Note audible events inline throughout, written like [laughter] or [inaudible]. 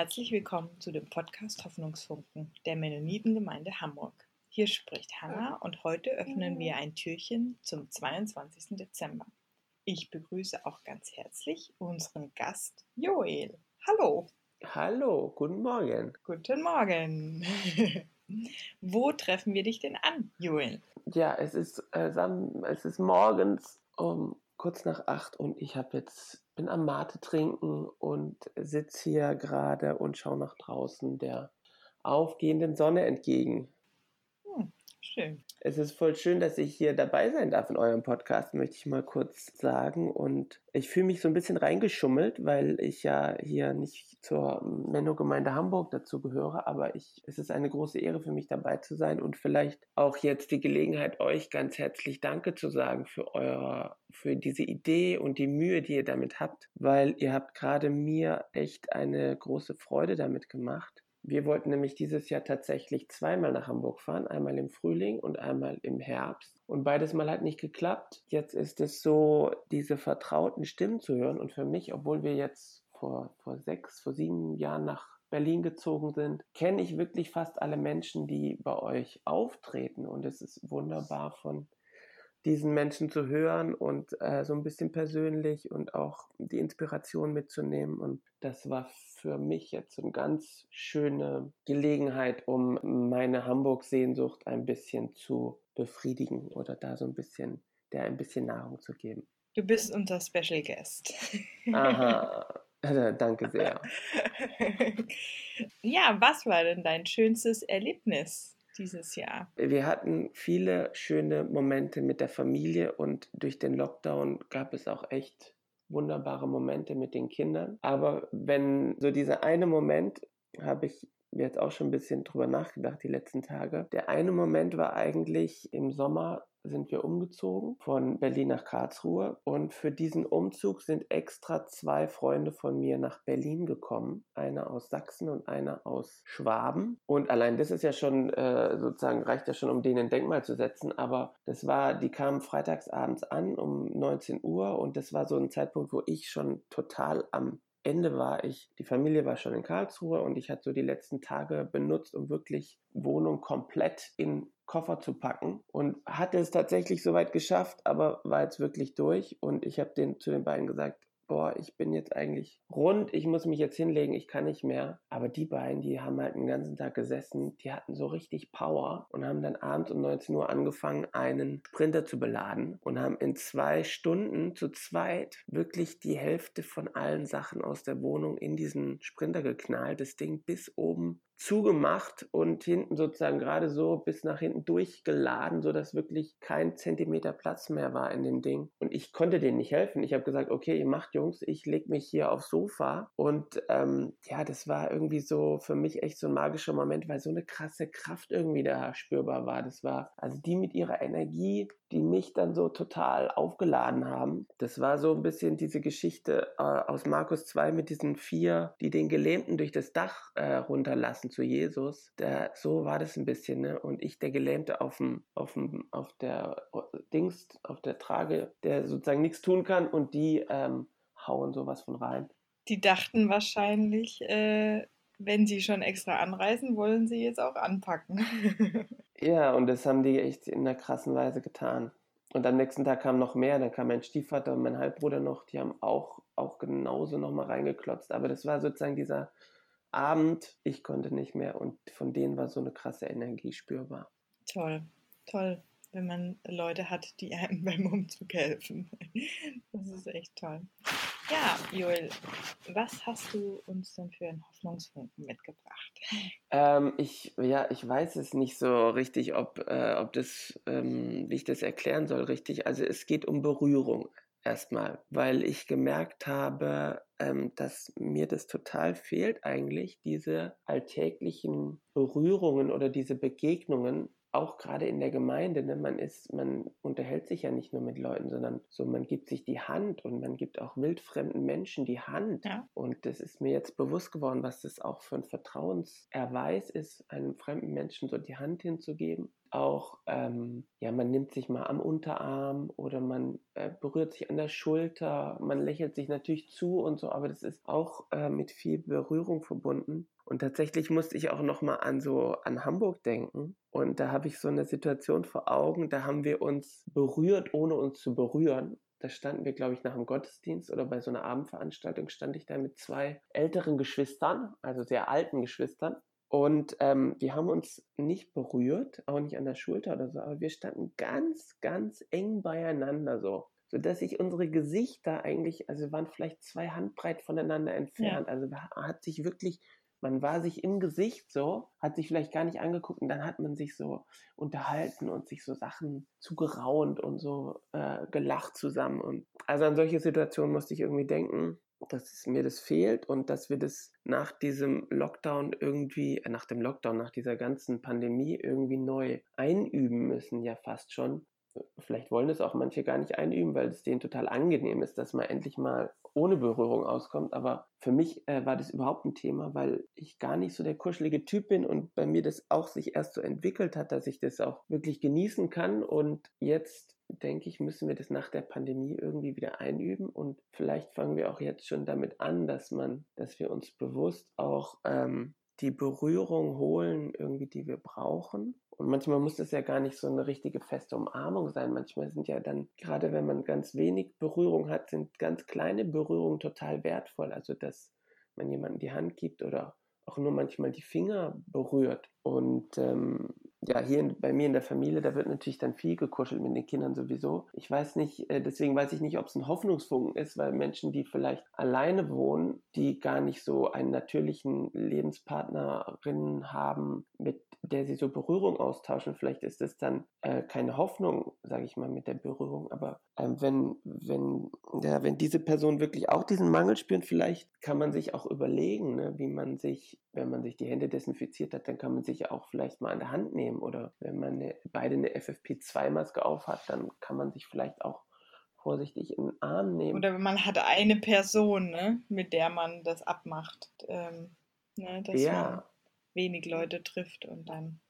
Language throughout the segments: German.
herzlich willkommen zu dem Podcast Hoffnungsfunken der Mennonitengemeinde Hamburg. Hier spricht Hanna und heute öffnen wir ein Türchen zum 22. Dezember. Ich begrüße auch ganz herzlich unseren Gast Joel. Hallo. Hallo, guten Morgen. Guten Morgen. [laughs] Wo treffen wir dich denn an, Joel? Ja, es ist, äh, es ist morgens um kurz nach acht und ich habe jetzt bin am Mate trinken und sitze hier gerade und schaue nach draußen der aufgehenden Sonne entgegen. Hm, schön. Es ist voll schön, dass ich hier dabei sein darf in eurem Podcast, möchte ich mal kurz sagen. Und ich fühle mich so ein bisschen reingeschummelt, weil ich ja hier nicht zur Menno-Gemeinde Hamburg dazu gehöre, aber ich, es ist eine große Ehre für mich dabei zu sein und vielleicht auch jetzt die Gelegenheit, euch ganz herzlich Danke zu sagen für eure, für diese Idee und die Mühe, die ihr damit habt, weil ihr habt gerade mir echt eine große Freude damit gemacht wir wollten nämlich dieses Jahr tatsächlich zweimal nach Hamburg fahren, einmal im Frühling und einmal im Herbst. Und beides Mal hat nicht geklappt. Jetzt ist es so, diese vertrauten Stimmen zu hören. Und für mich, obwohl wir jetzt vor, vor sechs, vor sieben Jahren nach Berlin gezogen sind, kenne ich wirklich fast alle Menschen, die bei euch auftreten. Und es ist wunderbar von diesen Menschen zu hören und äh, so ein bisschen persönlich und auch die Inspiration mitzunehmen. Und das war für mich jetzt eine ganz schöne Gelegenheit, um meine Hamburg-Sehnsucht ein bisschen zu befriedigen oder da so ein bisschen, der ein bisschen Nahrung zu geben. Du bist unser Special Guest. Aha. [laughs] [laughs] Danke sehr. ja, was war denn dein schönstes Erlebnis dieses Jahr? Wir hatten viele schöne Momente mit der Familie und durch den Lockdown gab es auch echt wunderbare Momente mit den Kindern. Aber wenn so dieser eine Moment, habe ich jetzt auch schon ein bisschen drüber nachgedacht die letzten Tage. Der eine Moment war eigentlich im Sommer sind wir umgezogen von Berlin nach Karlsruhe und für diesen Umzug sind extra zwei Freunde von mir nach Berlin gekommen, einer aus Sachsen und einer aus Schwaben. Und allein das ist ja schon äh, sozusagen reicht ja schon, um denen ein Denkmal zu setzen, aber das war, die kamen freitagsabends an um 19 Uhr und das war so ein Zeitpunkt, wo ich schon total am Ende war ich, die Familie war schon in Karlsruhe und ich hatte so die letzten Tage benutzt, um wirklich Wohnung komplett in Koffer zu packen und hatte es tatsächlich soweit geschafft, aber war jetzt wirklich durch und ich habe den zu den beiden gesagt, boah, ich bin jetzt eigentlich rund, ich muss mich jetzt hinlegen, ich kann nicht mehr. Aber die beiden, die haben halt den ganzen Tag gesessen, die hatten so richtig Power und haben dann abends um 19 Uhr angefangen, einen Sprinter zu beladen und haben in zwei Stunden zu zweit wirklich die Hälfte von allen Sachen aus der Wohnung in diesen Sprinter geknallt, das Ding bis oben zugemacht und hinten sozusagen gerade so bis nach hinten durchgeladen, sodass wirklich kein Zentimeter Platz mehr war in dem Ding. Und ich konnte denen nicht helfen. Ich habe gesagt, okay, ihr macht Jungs, ich leg mich hier aufs Sofa. Und ähm, ja, das war irgendwie so für mich echt so ein magischer Moment, weil so eine krasse Kraft irgendwie da spürbar war. Das war also die mit ihrer Energie, die mich dann so total aufgeladen haben. Das war so ein bisschen diese Geschichte äh, aus Markus 2 mit diesen vier, die den Gelähmten durch das Dach äh, runterlassen zu Jesus. Der, so war das ein bisschen, ne? Und ich, der Gelähmte auf dem, auf dem, auf der äh, Dings, auf der Trage, der sozusagen nichts tun kann und die ähm, hauen sowas von rein. Die dachten wahrscheinlich, äh, wenn sie schon extra anreisen, wollen sie jetzt auch anpacken. [laughs] Ja, und das haben die echt in einer krassen Weise getan. Und am nächsten Tag kam noch mehr, dann kam mein Stiefvater und mein Halbbruder noch, die haben auch, auch genauso nochmal reingeklotzt. Aber das war sozusagen dieser Abend, ich konnte nicht mehr und von denen war so eine krasse Energie spürbar. Toll, toll, wenn man Leute hat, die einem [laughs] beim Umzug helfen. Das ist echt toll. Ja, Joel, was hast du uns denn für einen Hoffnungsfunken mitgebracht? Ähm, ich, ja, ich weiß es nicht so richtig, ob, äh, ob das, ähm, wie ich das erklären soll, richtig. Also es geht um Berührung erstmal, weil ich gemerkt habe, ähm, dass mir das total fehlt eigentlich, diese alltäglichen Berührungen oder diese Begegnungen auch gerade in der Gemeinde, ne, man ist, man unterhält sich ja nicht nur mit Leuten, sondern so, man gibt sich die Hand und man gibt auch wildfremden Menschen die Hand. Ja. Und das ist mir jetzt bewusst geworden, was das auch für ein Vertrauenserweis ist, einem fremden Menschen so die Hand hinzugeben. auch, ähm, ja, man nimmt sich mal am Unterarm oder man äh, berührt sich an der Schulter, man lächelt sich natürlich zu und so, aber das ist auch äh, mit viel Berührung verbunden. Und tatsächlich musste ich auch noch mal an so an Hamburg denken. Und da habe ich so eine Situation vor Augen. Da haben wir uns berührt, ohne uns zu berühren. Da standen wir, glaube ich, nach dem Gottesdienst oder bei so einer Abendveranstaltung stand ich da mit zwei älteren Geschwistern, also sehr alten Geschwistern. Und ähm, wir haben uns nicht berührt, auch nicht an der Schulter oder so, aber wir standen ganz, ganz eng beieinander so, sodass sich unsere Gesichter eigentlich, also waren vielleicht zwei Handbreit voneinander entfernt. Ja. Also hat sich wirklich man war sich im Gesicht so, hat sich vielleicht gar nicht angeguckt und dann hat man sich so unterhalten und sich so Sachen zugeraunt und so äh, gelacht zusammen. Und also an solche Situationen musste ich irgendwie denken, dass mir das fehlt und dass wir das nach diesem Lockdown irgendwie, äh, nach dem Lockdown, nach dieser ganzen Pandemie irgendwie neu einüben müssen, ja fast schon. Vielleicht wollen es auch manche gar nicht einüben, weil es denen total angenehm ist, dass man endlich mal ohne Berührung auskommt. Aber für mich äh, war das überhaupt ein Thema, weil ich gar nicht so der kuschelige Typ bin und bei mir das auch sich erst so entwickelt hat, dass ich das auch wirklich genießen kann. Und jetzt denke ich, müssen wir das nach der Pandemie irgendwie wieder einüben und vielleicht fangen wir auch jetzt schon damit an, dass man, dass wir uns bewusst auch ähm, die Berührung holen, irgendwie, die wir brauchen. Und manchmal muss das ja gar nicht so eine richtige feste Umarmung sein. Manchmal sind ja dann, gerade wenn man ganz wenig Berührung hat, sind ganz kleine Berührungen total wertvoll. Also, dass man jemandem die Hand gibt oder auch nur manchmal die Finger berührt. Und ähm, ja, hier in, bei mir in der Familie, da wird natürlich dann viel gekuschelt mit den Kindern sowieso. Ich weiß nicht, äh, deswegen weiß ich nicht, ob es ein Hoffnungsfunken ist, weil Menschen, die vielleicht alleine wohnen, die gar nicht so einen natürlichen Lebenspartnerin haben, mit der sie so Berührung austauschen. Vielleicht ist es dann äh, keine Hoffnung, sage ich mal, mit der Berührung. Aber ähm, wenn, wenn, ja, wenn diese Person wirklich auch diesen Mangel spürt, vielleicht kann man sich auch überlegen, ne, wie man sich, wenn man sich die Hände desinfiziert hat, dann kann man sich auch vielleicht mal an der Hand nehmen. Oder wenn man eine, beide eine FFP2-Maske auf hat, dann kann man sich vielleicht auch vorsichtig in den Arm nehmen. Oder wenn man hat eine Person, ne, mit der man das abmacht. Ähm, ne, dass ja wenig Leute trifft und dann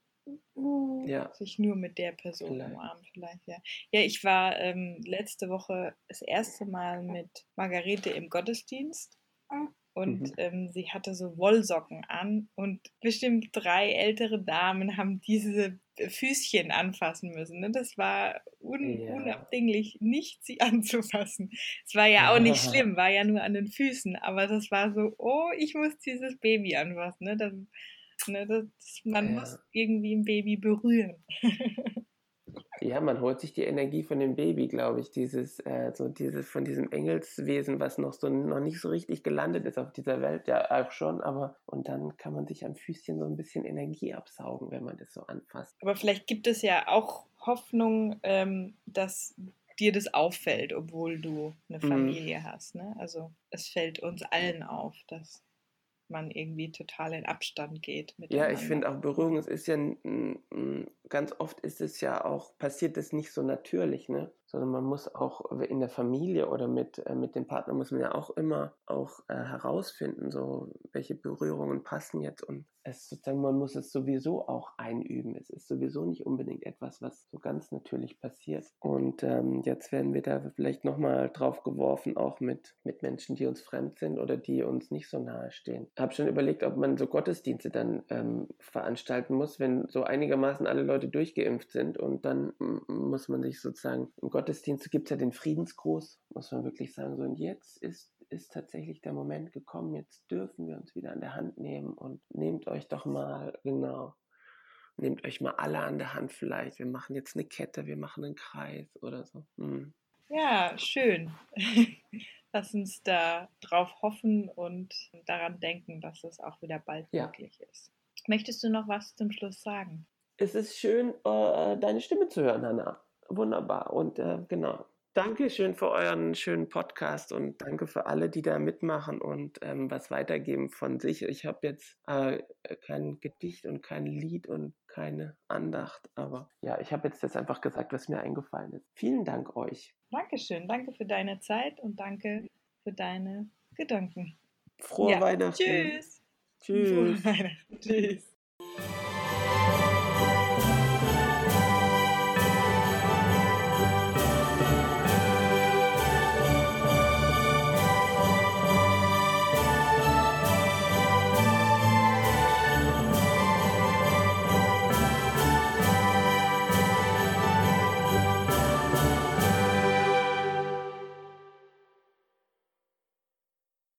ja. sich nur mit der Person vielleicht. umarmt vielleicht, ja. Ja, ich war ähm, letzte Woche das erste Mal mit Margarete im Gottesdienst und mhm. ähm, sie hatte so Wollsocken an und bestimmt drei ältere Damen haben diese Füßchen anfassen müssen. Ne? Das war un ja. unabdinglich, nicht sie [laughs] anzufassen. Es war ja auch nicht [laughs] schlimm, war ja nur an den Füßen, aber das war so, oh, ich muss dieses Baby anfassen. Ne? Das, Ne? Das, man ja. muss irgendwie ein Baby berühren. [laughs] ja, man holt sich die Energie von dem Baby, glaube ich. Dieses, äh, so dieses, von diesem Engelswesen, was noch so noch nicht so richtig gelandet ist auf dieser Welt, ja auch schon, aber und dann kann man sich am Füßchen so ein bisschen Energie absaugen, wenn man das so anfasst. Aber vielleicht gibt es ja auch Hoffnung, ähm, dass dir das auffällt, obwohl du eine mhm. Familie mhm. hast. Ne? Also es fällt uns allen auf, dass man irgendwie total in Abstand geht. Ja, ich finde auch Berührung, es ist ja, ganz oft ist es ja auch, passiert es nicht so natürlich, ne? Sondern man muss auch in der Familie oder mit, äh, mit dem Partner muss man ja auch immer auch äh, herausfinden, so welche Berührungen passen jetzt und es sozusagen, man muss es sowieso auch einüben. Es ist sowieso nicht unbedingt etwas, was so ganz natürlich passiert. Und ähm, jetzt werden wir da vielleicht nochmal drauf geworfen, auch mit, mit Menschen, die uns fremd sind oder die uns nicht so nahe stehen. Ich habe schon überlegt, ob man so Gottesdienste dann ähm, veranstalten muss, wenn so einigermaßen alle Leute durchgeimpft sind und dann muss man sich sozusagen im Gottesdienst Gottesdienst gibt es ja den Friedensgruß, muss man wirklich sagen. So, und jetzt ist, ist tatsächlich der Moment gekommen, jetzt dürfen wir uns wieder an der Hand nehmen und nehmt euch doch mal, genau, nehmt euch mal alle an der Hand vielleicht. Wir machen jetzt eine Kette, wir machen einen Kreis oder so. Hm. Ja, schön. [laughs] Lass uns da drauf hoffen und daran denken, dass es auch wieder bald ja. möglich ist. Möchtest du noch was zum Schluss sagen? Es ist schön, äh, deine Stimme zu hören, Hannah wunderbar. Und äh, genau. Danke schön für euren schönen Podcast und danke für alle, die da mitmachen und ähm, was weitergeben von sich. Ich habe jetzt äh, kein Gedicht und kein Lied und keine Andacht, aber ja, ich habe jetzt das einfach gesagt, was mir eingefallen ist. Vielen Dank euch. Dankeschön, danke für deine Zeit und danke für deine Gedanken. Frohe ja. Weihnachten. Tschüss. Tschüss. Frohe Weihnachten. Tschüss.